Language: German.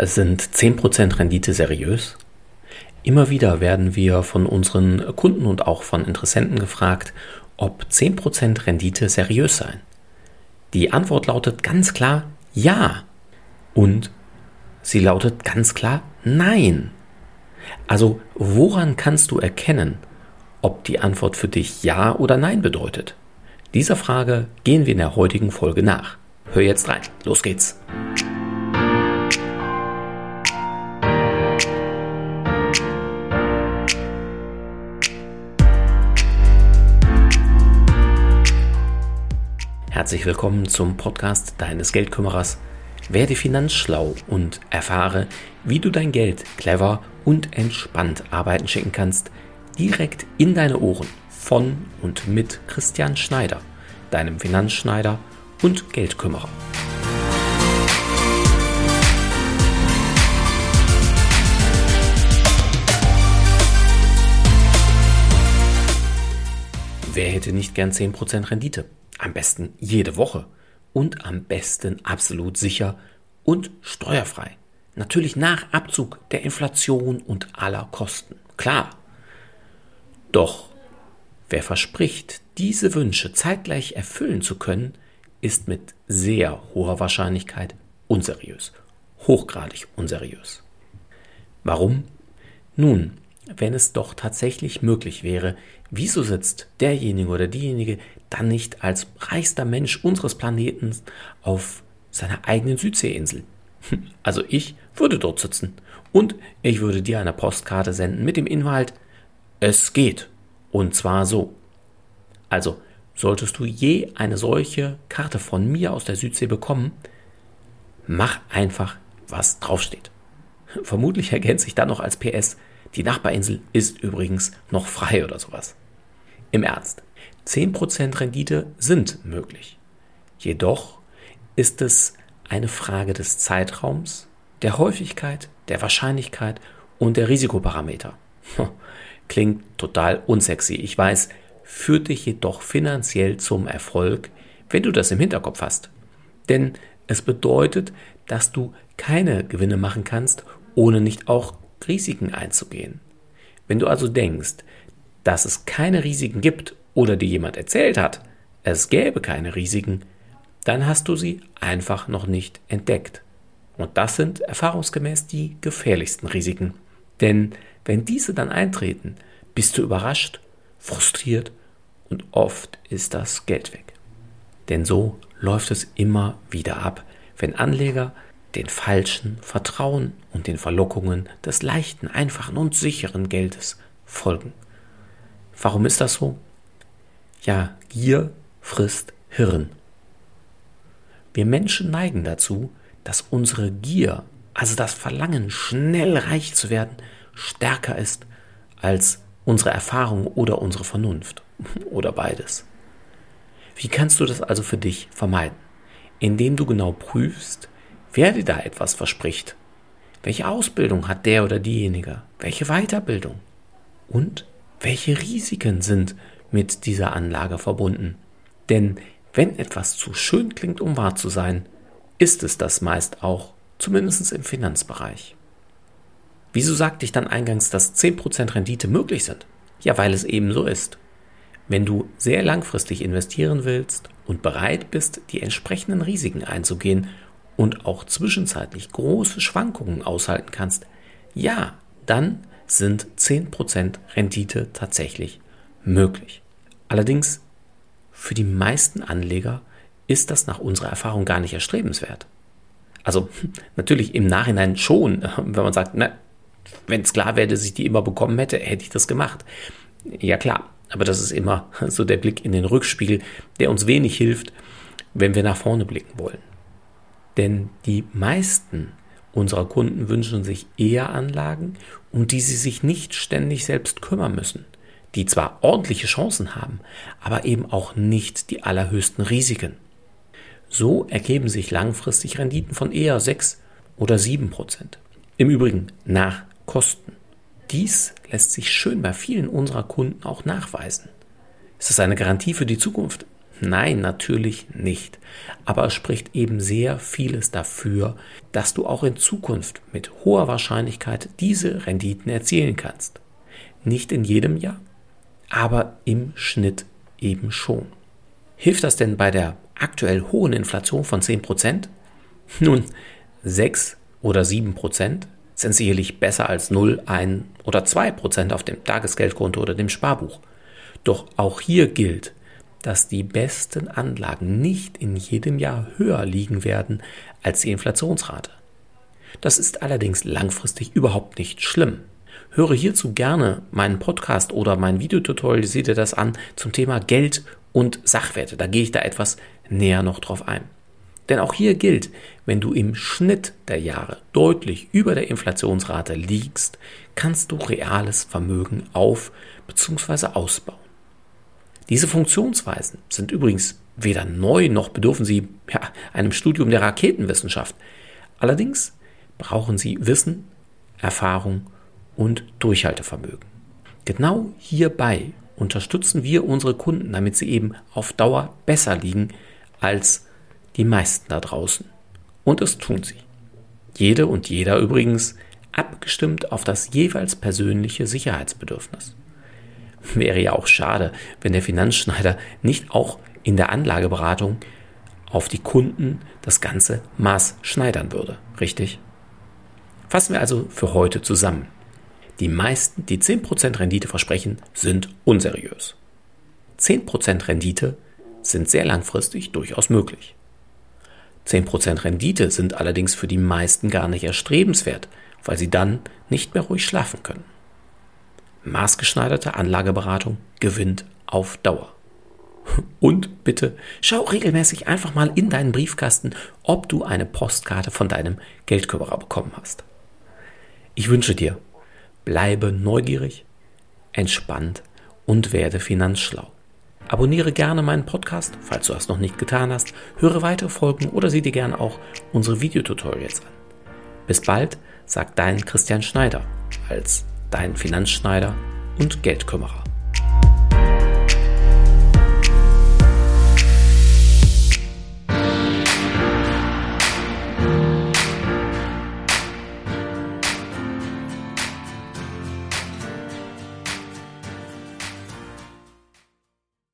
Sind 10% Rendite seriös? Immer wieder werden wir von unseren Kunden und auch von Interessenten gefragt, ob 10% Rendite seriös seien. Die Antwort lautet ganz klar ja. Und sie lautet ganz klar nein. Also woran kannst du erkennen, ob die Antwort für dich ja oder nein bedeutet? Dieser Frage gehen wir in der heutigen Folge nach. Hör jetzt rein. Los geht's. Herzlich willkommen zum Podcast deines Geldkümmerers. Werde finanzschlau und erfahre, wie du dein Geld clever und entspannt arbeiten schicken kannst, direkt in deine Ohren von und mit Christian Schneider, deinem Finanzschneider und Geldkümmerer. Wer hätte nicht gern 10% Rendite? Am besten jede Woche und am besten absolut sicher und steuerfrei. Natürlich nach Abzug der Inflation und aller Kosten. Klar. Doch wer verspricht, diese Wünsche zeitgleich erfüllen zu können, ist mit sehr hoher Wahrscheinlichkeit unseriös. Hochgradig unseriös. Warum? Nun, wenn es doch tatsächlich möglich wäre, wieso sitzt derjenige oder diejenige dann nicht als reichster Mensch unseres Planeten auf seiner eigenen Südseeinsel? Also ich würde dort sitzen und ich würde dir eine Postkarte senden mit dem Inhalt Es geht. Und zwar so. Also, solltest du je eine solche Karte von mir aus der Südsee bekommen, mach einfach, was draufsteht. Vermutlich ergänzt sich dann noch als PS, die Nachbarinsel ist übrigens noch frei oder sowas. Im Ernst, 10% Rendite sind möglich. Jedoch ist es eine Frage des Zeitraums, der Häufigkeit, der Wahrscheinlichkeit und der Risikoparameter. Klingt total unsexy, ich weiß, führt dich jedoch finanziell zum Erfolg, wenn du das im Hinterkopf hast. Denn es bedeutet, dass du keine Gewinne machen kannst, ohne nicht auch Risiken einzugehen. Wenn du also denkst, dass es keine Risiken gibt oder dir jemand erzählt hat, es gäbe keine Risiken, dann hast du sie einfach noch nicht entdeckt. Und das sind erfahrungsgemäß die gefährlichsten Risiken. Denn wenn diese dann eintreten, bist du überrascht, frustriert und oft ist das Geld weg. Denn so läuft es immer wieder ab, wenn Anleger den falschen Vertrauen und den Verlockungen des leichten, einfachen und sicheren Geldes folgen. Warum ist das so? Ja, Gier frisst Hirn. Wir Menschen neigen dazu, dass unsere Gier, also das Verlangen, schnell reich zu werden, stärker ist als unsere Erfahrung oder unsere Vernunft oder beides. Wie kannst du das also für dich vermeiden? Indem du genau prüfst, wer dir da etwas verspricht. Welche Ausbildung hat der oder diejenige? Welche Weiterbildung? Und welche Risiken sind mit dieser Anlage verbunden? Denn wenn etwas zu schön klingt, um wahr zu sein, ist es das meist auch, zumindest im Finanzbereich. Wieso sagte ich dann eingangs, dass 10% Rendite möglich sind? Ja, weil es eben so ist. Wenn du sehr langfristig investieren willst und bereit bist, die entsprechenden Risiken einzugehen und auch zwischenzeitlich große Schwankungen aushalten kannst, ja, dann sind 10% Rendite tatsächlich möglich. Allerdings für die meisten Anleger ist das nach unserer Erfahrung gar nicht erstrebenswert. Also natürlich im Nachhinein schon, wenn man sagt, wenn es klar wäre, dass ich die immer bekommen hätte, hätte ich das gemacht. Ja klar, aber das ist immer so der Blick in den Rückspiegel, der uns wenig hilft, wenn wir nach vorne blicken wollen. Denn die meisten unserer Kunden wünschen sich eher Anlagen, um die sie sich nicht ständig selbst kümmern müssen, die zwar ordentliche Chancen haben, aber eben auch nicht die allerhöchsten Risiken. So ergeben sich langfristig Renditen von eher 6 oder 7 Prozent. Im Übrigen nach Kosten. Dies lässt sich schön bei vielen unserer Kunden auch nachweisen. Ist das eine Garantie für die Zukunft? Nein, natürlich nicht. Aber es spricht eben sehr vieles dafür, dass du auch in Zukunft mit hoher Wahrscheinlichkeit diese Renditen erzielen kannst. Nicht in jedem Jahr, aber im Schnitt eben schon. Hilft das denn bei der aktuell hohen Inflation von 10%? Nun, 6 oder 7% sind sicherlich besser als 0, 1 oder 2% auf dem Tagesgeldkonto oder dem Sparbuch. Doch auch hier gilt, dass die besten Anlagen nicht in jedem Jahr höher liegen werden als die Inflationsrate. Das ist allerdings langfristig überhaupt nicht schlimm. Höre hierzu gerne meinen Podcast oder mein Videotutorial, sieh dir das an, zum Thema Geld und Sachwerte. Da gehe ich da etwas näher noch drauf ein. Denn auch hier gilt, wenn du im Schnitt der Jahre deutlich über der Inflationsrate liegst, kannst du reales Vermögen auf bzw. ausbauen. Diese Funktionsweisen sind übrigens weder neu noch bedürfen sie ja, einem Studium der Raketenwissenschaft. Allerdings brauchen sie Wissen, Erfahrung und Durchhaltevermögen. Genau hierbei unterstützen wir unsere Kunden, damit sie eben auf Dauer besser liegen als die meisten da draußen. Und es tun sie. Jede und jeder übrigens abgestimmt auf das jeweils persönliche Sicherheitsbedürfnis. Wäre ja auch schade, wenn der Finanzschneider nicht auch in der Anlageberatung auf die Kunden das ganze Maß schneidern würde, richtig? Fassen wir also für heute zusammen. Die meisten, die 10% Rendite versprechen, sind unseriös. 10% Rendite sind sehr langfristig durchaus möglich. 10% Rendite sind allerdings für die meisten gar nicht erstrebenswert, weil sie dann nicht mehr ruhig schlafen können. Maßgeschneiderte Anlageberatung gewinnt auf Dauer. Und bitte schau regelmäßig einfach mal in deinen Briefkasten, ob du eine Postkarte von deinem Geldkörperer bekommen hast. Ich wünsche dir, bleibe neugierig, entspannt und werde finanzschlau. Abonniere gerne meinen Podcast, falls du das noch nicht getan hast, höre weitere Folgen oder sieh dir gerne auch unsere Videotutorials an. Bis bald, sagt dein Christian Schneider als dein Finanzschneider und Geldkümmerer.